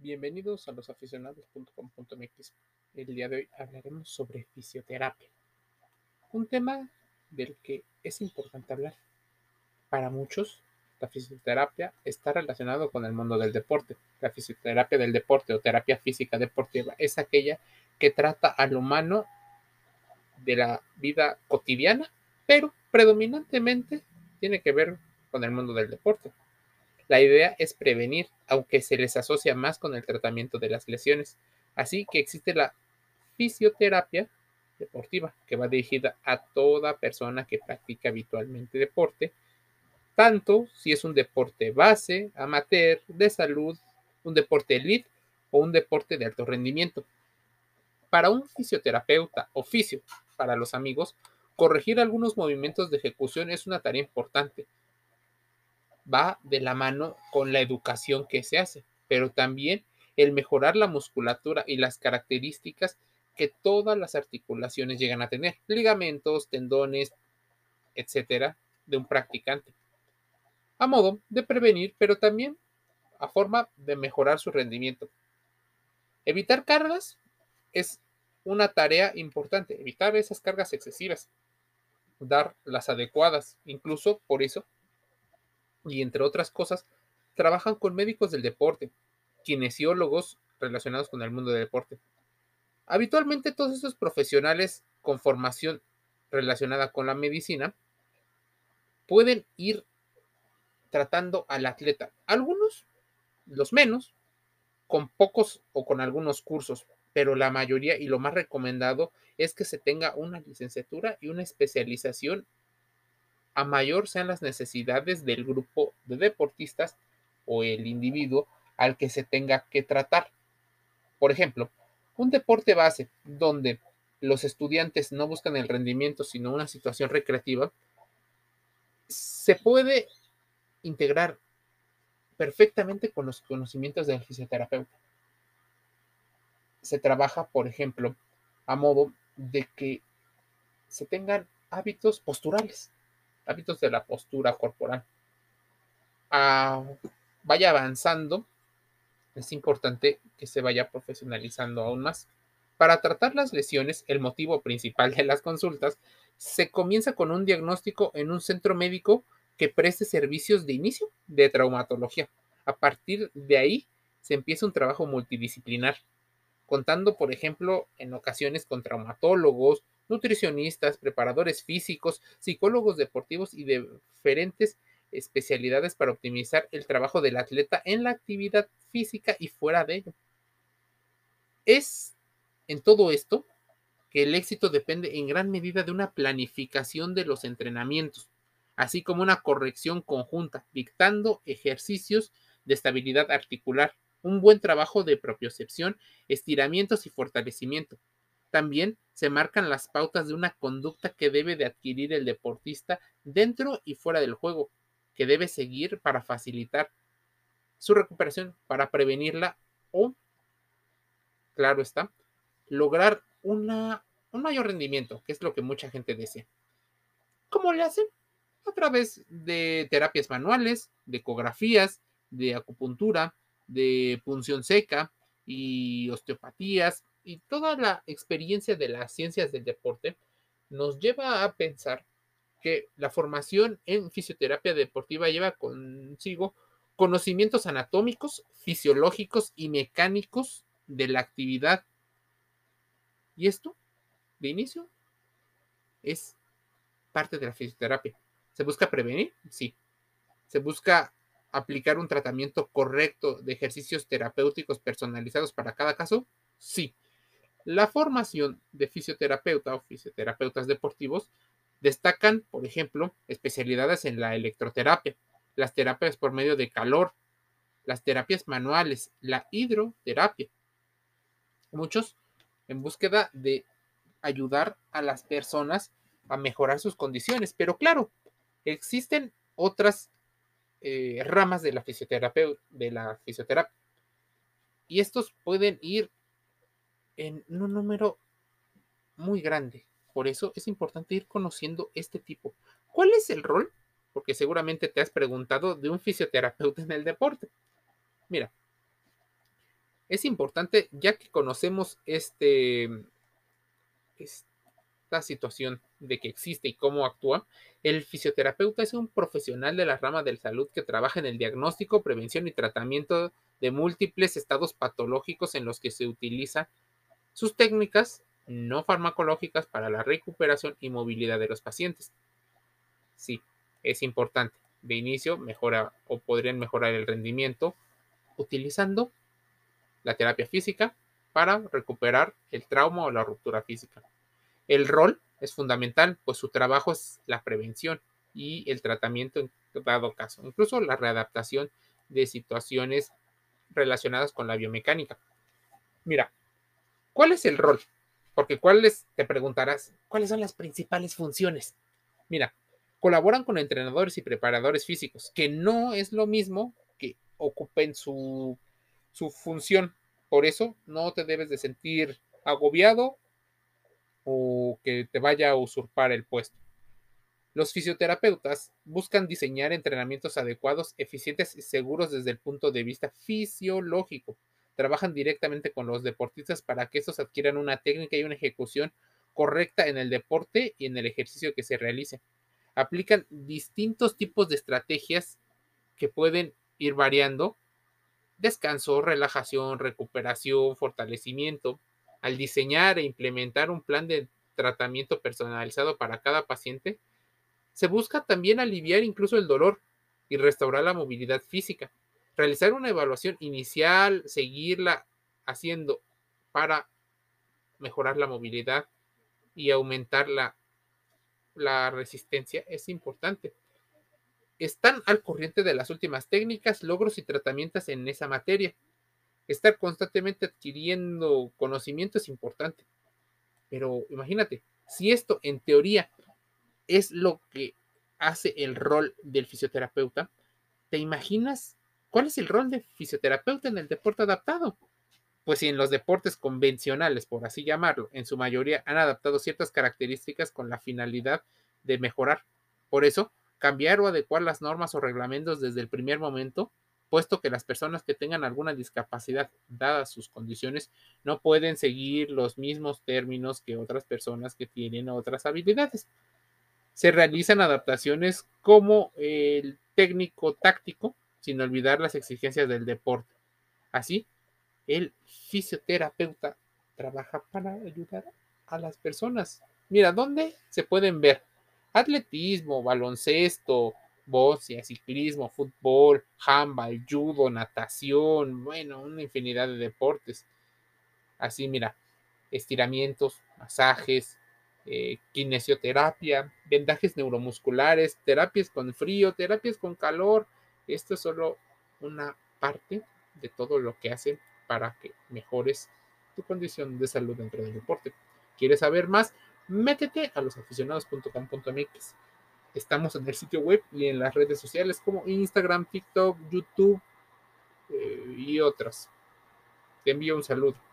Bienvenidos a losaficionados.com.mx. El día de hoy hablaremos sobre fisioterapia, un tema del que es importante hablar. Para muchos, la fisioterapia está relacionado con el mundo del deporte. La fisioterapia del deporte o terapia física deportiva es aquella que trata al humano de la vida cotidiana, pero predominantemente tiene que ver con el mundo del deporte. La idea es prevenir, aunque se les asocia más con el tratamiento de las lesiones. Así que existe la fisioterapia deportiva, que va dirigida a toda persona que practica habitualmente deporte, tanto si es un deporte base, amateur, de salud, un deporte elite o un deporte de alto rendimiento. Para un fisioterapeuta oficio, para los amigos, corregir algunos movimientos de ejecución es una tarea importante, va de la mano con la educación que se hace, pero también el mejorar la musculatura y las características que todas las articulaciones llegan a tener, ligamentos, tendones, etcétera, de un practicante. A modo de prevenir, pero también a forma de mejorar su rendimiento. Evitar cargas es una tarea importante, evitar esas cargas excesivas, dar las adecuadas, incluso por eso y entre otras cosas, trabajan con médicos del deporte, kinesiólogos relacionados con el mundo del deporte. Habitualmente todos estos profesionales con formación relacionada con la medicina pueden ir tratando al atleta. Algunos, los menos, con pocos o con algunos cursos, pero la mayoría y lo más recomendado es que se tenga una licenciatura y una especialización a mayor sean las necesidades del grupo de deportistas o el individuo al que se tenga que tratar. Por ejemplo, un deporte base donde los estudiantes no buscan el rendimiento, sino una situación recreativa, se puede integrar perfectamente con los conocimientos del fisioterapeuta. Se trabaja, por ejemplo, a modo de que se tengan hábitos posturales hábitos de la postura corporal. Ah, vaya avanzando, es importante que se vaya profesionalizando aún más. Para tratar las lesiones, el motivo principal de las consultas, se comienza con un diagnóstico en un centro médico que preste servicios de inicio de traumatología. A partir de ahí se empieza un trabajo multidisciplinar, contando, por ejemplo, en ocasiones con traumatólogos, nutricionistas, preparadores físicos, psicólogos deportivos y diferentes especialidades para optimizar el trabajo del atleta en la actividad física y fuera de ello. Es en todo esto que el éxito depende en gran medida de una planificación de los entrenamientos, así como una corrección conjunta, dictando ejercicios de estabilidad articular, un buen trabajo de propiocepción, estiramientos y fortalecimiento, también se marcan las pautas de una conducta que debe de adquirir el deportista dentro y fuera del juego, que debe seguir para facilitar su recuperación, para prevenirla o, claro está, lograr una, un mayor rendimiento, que es lo que mucha gente desea. ¿Cómo le hacen? A través de terapias manuales, de ecografías, de acupuntura, de punción seca y osteopatías, y toda la experiencia de las ciencias del deporte nos lleva a pensar que la formación en fisioterapia deportiva lleva consigo conocimientos anatómicos, fisiológicos y mecánicos de la actividad. Y esto, de inicio, es parte de la fisioterapia. ¿Se busca prevenir? Sí. ¿Se busca aplicar un tratamiento correcto de ejercicios terapéuticos personalizados para cada caso? Sí. La formación de fisioterapeuta o fisioterapeutas deportivos destacan, por ejemplo, especialidades en la electroterapia, las terapias por medio de calor, las terapias manuales, la hidroterapia. Muchos en búsqueda de ayudar a las personas a mejorar sus condiciones, pero claro, existen otras eh, ramas de la de la fisioterapia. Y estos pueden ir en un número muy grande. Por eso es importante ir conociendo este tipo. ¿Cuál es el rol? Porque seguramente te has preguntado de un fisioterapeuta en el deporte. Mira, Es importante, ya que conocemos este, esta situación de que existe y cómo actúa, el fisioterapeuta es un profesional de la rama de salud que trabaja en el diagnóstico, prevención y tratamiento de múltiples estados patológicos en los que se utiliza sus técnicas no farmacológicas para la recuperación y movilidad de los pacientes. Sí, es importante. De inicio mejora o podrían mejorar el rendimiento utilizando la terapia física para recuperar el trauma o la ruptura física. El rol es fundamental, pues su trabajo es la prevención y el tratamiento en dado caso, incluso la readaptación de situaciones relacionadas con la biomecánica. Mira, ¿cuál es el rol? Porque cuáles, te preguntarás, ¿cuáles son las principales funciones? Mira, colaboran con entrenadores y preparadores físicos, que no es lo mismo que ocupen su, su función. Por eso no te debes de sentir agobiado o que te vaya a usurpar el puesto. Los fisioterapeutas buscan diseñar entrenamientos adecuados, eficientes y seguros desde el punto de vista fisiológico. Trabajan directamente con los deportistas para que estos adquieran una técnica y una ejecución correcta en el deporte y en el ejercicio que se realice aplican distintos tipos de estrategias que pueden ir variando. Descanso, relajación, recuperación, fortalecimiento. Al diseñar e implementar un plan de tratamiento personalizado para cada paciente, se busca también aliviar incluso el dolor y restaurar la movilidad física. Realizar una evaluación inicial, seguirla haciendo para mejorar la movilidad y aumentar la resistencia es importante. Están al corriente de las últimas técnicas, logros y tratamientos en esa materia. Estar constantemente adquiriendo conocimiento es importante. Pero imagínate, si esto en teoría es lo que hace el rol del fisioterapeuta, ¿te imaginas cuál es el rol de fisioterapeuta en el deporte adaptado? pues si en los deportes convencionales, por así llamarlo, en su mayoría han adaptado ciertas características con la finalidad de mejorar. Por eso, cambiar o adecuar las normas o reglamentos desde el primer momento, puesto que las personas que tengan alguna discapacidad, dadas sus condiciones, no pueden seguir los mismos términos que otras personas que tienen otras habilidades. Se realizan adaptaciones como el técnico táctico, sin olvidar las exigencias del deporte. Así, el fisioterapeuta trabaja para ayudar a las personas. Mira, ¿dónde se pueden ver? Atletismo, baloncesto, boxeo, ciclismo, fútbol, handball, judo, natación, bueno, una infinidad de deportes. Así, mira, estiramientos, masajes, eh, kinesioterapia, vendajes neuromusculares, terapias con frío, terapias con calor. Esto es solo una parte de todo lo que hacen para que mejores tu condición de salud dentro del deporte. ¿Quieres saber más? Métete a losaficionados.com.mx. Estamos en el sitio web y en las redes sociales como Instagram, TikTok, YouTube eh, y otras. Te envío un saludo.